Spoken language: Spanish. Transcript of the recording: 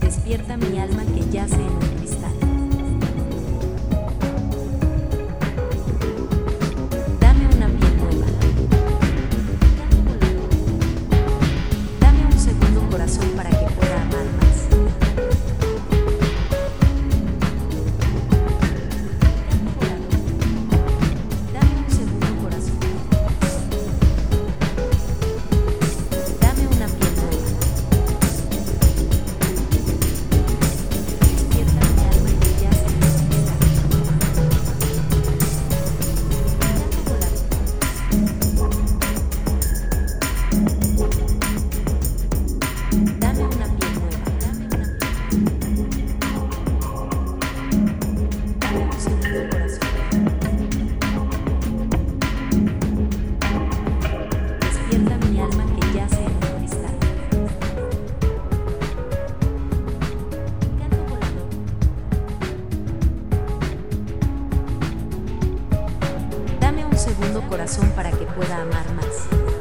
Despierta mi alma que yace en segundo corazón para que pueda amar más.